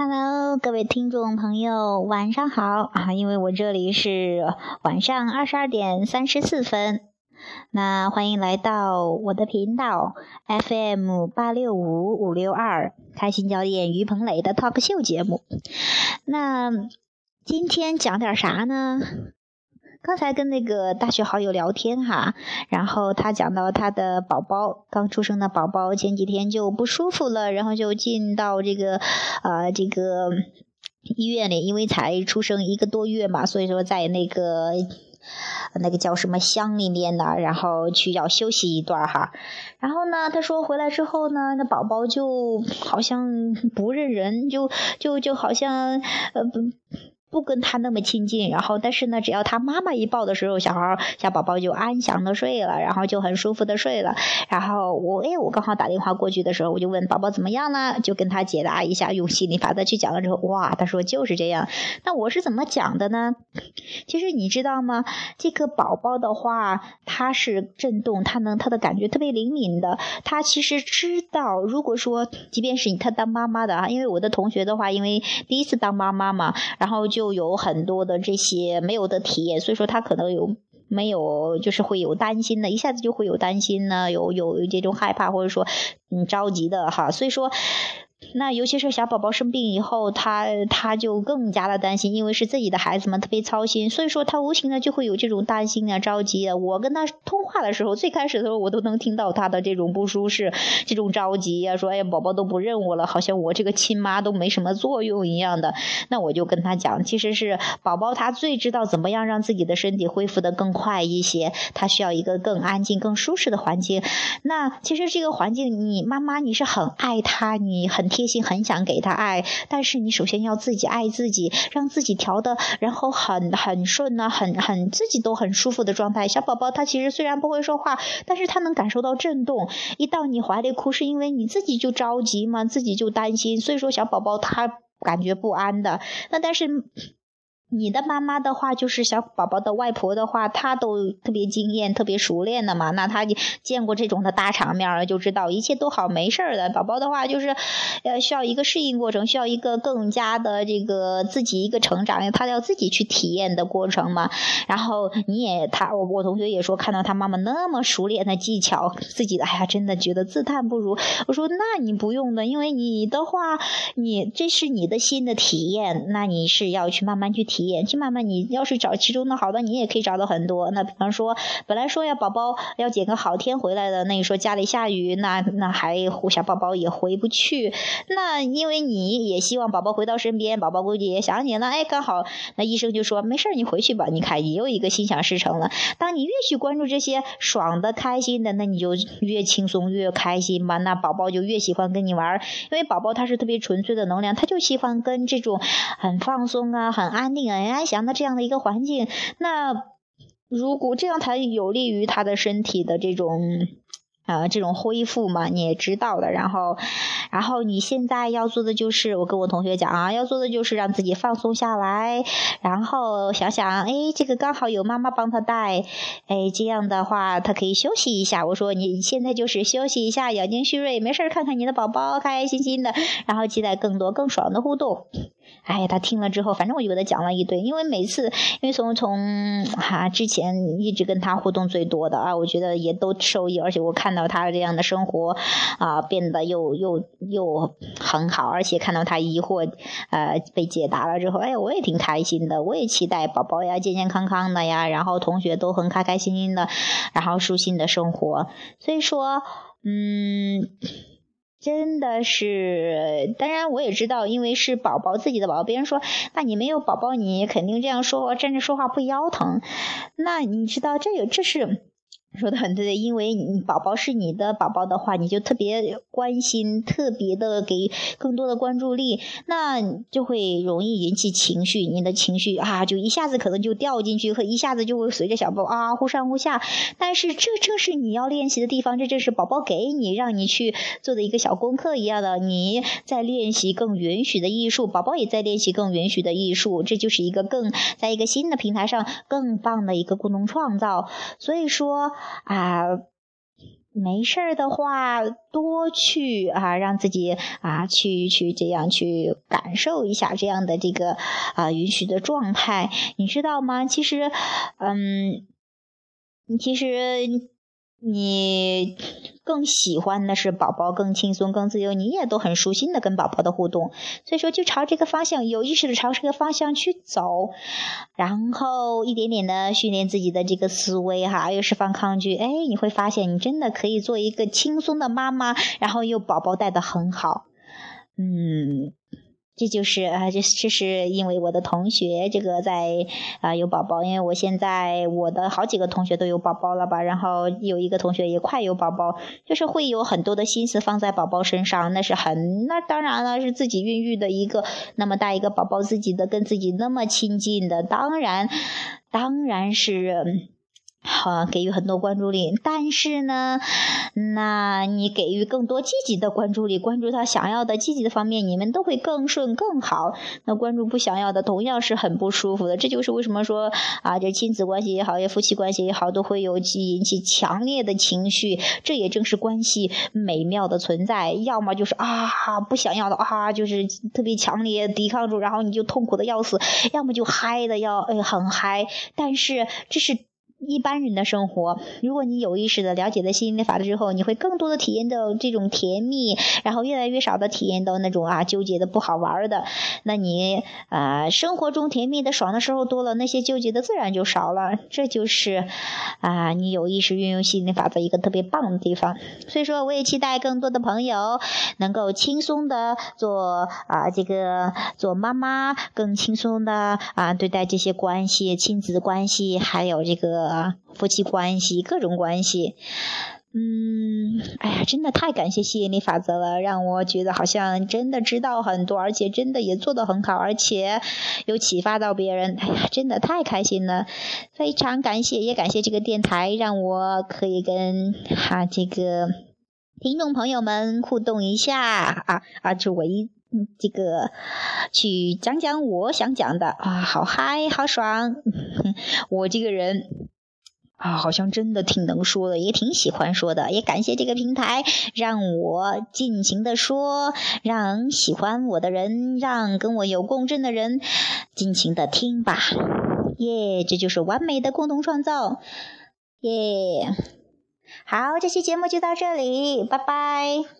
Hello，各位听众朋友，晚上好啊！因为我这里是晚上二十二点三十四分，那欢迎来到我的频道 FM 八六五五六二开心教练于鹏磊的 Talk show 节目。那今天讲点啥呢？刚才跟那个大学好友聊天哈，然后他讲到他的宝宝刚出生的宝宝前几天就不舒服了，然后就进到这个呃这个医院里，因为才出生一个多月嘛，所以说在那个那个叫什么箱里面呢，然后去要休息一段哈。然后呢，他说回来之后呢，那宝宝就好像不认人，就就就好像呃不。不跟他那么亲近，然后但是呢，只要他妈妈一抱的时候，小孩小宝宝就安详的睡了，然后就很舒服的睡了。然后我哎，我刚好打电话过去的时候，我就问宝宝怎么样了，就跟他解答一下，用心理法则去讲了之后，哇，他说就是这样。那我是怎么讲的呢？其实你知道吗？这个宝宝的话，他是震动，他能他的感觉特别灵敏的，他其实知道，如果说即便是他当妈妈的啊，因为我的同学的话，因为第一次当妈妈嘛，然后就。就有很多的这些没有的体验，所以说他可能有没有就是会有担心的，一下子就会有担心呢，有有这种害怕或者说嗯着急的哈，所以说。那尤其是小宝宝生病以后，他他就更加的担心，因为是自己的孩子们，特别操心，所以说他无形的就会有这种担心啊、着急啊。我跟他通话的时候，最开始的时候我都能听到他的这种不舒适、这种着急呀，说哎呀，宝宝都不认我了，好像我这个亲妈都没什么作用一样的。那我就跟他讲，其实是宝宝他最知道怎么样让自己的身体恢复的更快一些，他需要一个更安静、更舒适的环境。那其实这个环境，你妈妈你是很爱他，你很。贴心很想给他爱，但是你首先要自己爱自己，让自己调的，然后很很顺呢，很很自己都很舒服的状态。小宝宝他其实虽然不会说话，但是他能感受到震动，一到你怀里哭，是因为你自己就着急嘛，自己就担心，所以说小宝宝他感觉不安的。那但是。你的妈妈的话，就是小宝宝的外婆的话，她都特别经验、特别熟练的嘛。那她见过这种的大场面了，就知道一切都好，没事儿的。宝宝的话，就是呃需要一个适应过程，需要一个更加的这个自己一个成长，他要自己去体验的过程嘛。然后你也他我我同学也说，看到他妈妈那么熟练的技巧，自己的哎呀，真的觉得自叹不如。我说那你不用的，因为你的话，你这是你的新的体验，那你是要去慢慢去体。体验去慢慢，你要是找其中的好的，你也可以找到很多。那比方说，本来说要宝宝要捡个好天回来的，那你说家里下雨，那那还小宝宝也回不去。那因为你也希望宝宝回到身边，宝宝估计也想你了。哎，刚好那医生就说没事儿你回去吧。你看，你又一个心想事成了。当你越去关注这些爽的、开心的，那你就越轻松越开心吧。那宝宝就越喜欢跟你玩，因为宝宝他是特别纯粹的能量，他就喜欢跟这种很放松啊、很安定。很安详的这样的一个环境，那如果这样才有利于他的身体的这种啊这种恢复嘛，你也知道的。然后，然后你现在要做的就是，我跟我同学讲啊，要做的就是让自己放松下来，然后想想，哎，这个刚好有妈妈帮他带，哎，这样的话他可以休息一下。我说你现在就是休息一下，养精蓄锐，没事儿看看你的宝宝，开开心心的，然后期待更多更爽的互动。哎，他听了之后，反正我就给他讲了一堆。因为每次，因为从从哈之前一直跟他互动最多的啊，我觉得也都受益。而且我看到他这样的生活啊，变得又又又很好，而且看到他疑惑呃被解答了之后，哎，我也挺开心的。我也期待宝宝呀健健康康的呀，然后同学都很开开心心的，然后舒心的生活。所以说，嗯。真的是，当然我也知道，因为是宝宝自己的宝宝。别人说，那你没有宝宝，你肯定这样说，站着说话不腰疼。那你知道，这有这是。说的很对，因为你宝宝是你的宝宝的话，你就特别关心，特别的给更多的关注力，那就会容易引起情绪，你的情绪啊，就一下子可能就掉进去，和一下子就会随着小宝啊忽上忽下。但是这正是你要练习的地方，这正是宝宝给你让你去做的一个小功课一样的，你在练习更允许的艺术，宝宝也在练习更允许的艺术，这就是一个更在一个新的平台上更棒的一个共同创造。所以说。啊，没事儿的话，多去啊，让自己啊去去这样去感受一下这样的这个啊允许的状态，你知道吗？其实，嗯，其实。你更喜欢的是宝宝更轻松、更自由，你也都很舒心的跟宝宝的互动，所以说就朝这个方向有意识的朝这个方向去走，然后一点点的训练自己的这个思维哈，又释放抗拒，哎，你会发现你真的可以做一个轻松的妈妈，然后又宝宝带的很好，嗯。这就是啊，这这是因为我的同学这个在啊有宝宝，因为我现在我的好几个同学都有宝宝了吧，然后有一个同学也快有宝宝，就是会有很多的心思放在宝宝身上，那是很那当然了，是自己孕育的一个那么大一个宝宝，自己的跟自己那么亲近的，当然当然是。好，给予很多关注力，但是呢，那你给予更多积极的关注力，关注他想要的积极的方面，你们都会更顺更好。那关注不想要的，同样是很不舒服的。这就是为什么说啊，这亲子关系也好，也夫妻关系也好，都会有引起强烈的情绪。这也正是关系美妙的存在。要么就是啊，不想要的啊，就是特别强烈抵抗住，然后你就痛苦的要死；要么就嗨的要哎很嗨。但是这是。一般人的生活，如果你有意识的了解了吸引力法则之后，你会更多的体验到这种甜蜜，然后越来越少的体验到那种啊纠结的不好玩的。那你啊生活中甜蜜的爽的时候多了，那些纠结的自然就少了。这就是啊你有意识运用吸引力法则一个特别棒的地方。所以说，我也期待更多的朋友能够轻松的做啊这个做妈妈，更轻松的啊对待这些关系、亲子关系，还有这个。啊，夫妻关系，各种关系，嗯，哎呀，真的太感谢吸引力法则了，让我觉得好像真的知道很多，而且真的也做得很好，而且有启发到别人，哎呀，真的太开心了，非常感谢，也感谢这个电台，让我可以跟哈这个听众朋友们互动一下啊啊，就我一这个去讲讲我想讲的。啊，好嗨，好爽，我这个人。啊，好像真的挺能说的，也挺喜欢说的，也感谢这个平台，让我尽情的说，让喜欢我的人，让跟我有共振的人，尽情的听吧，耶，这就是完美的共同创造，耶，好，这期节目就到这里，拜拜。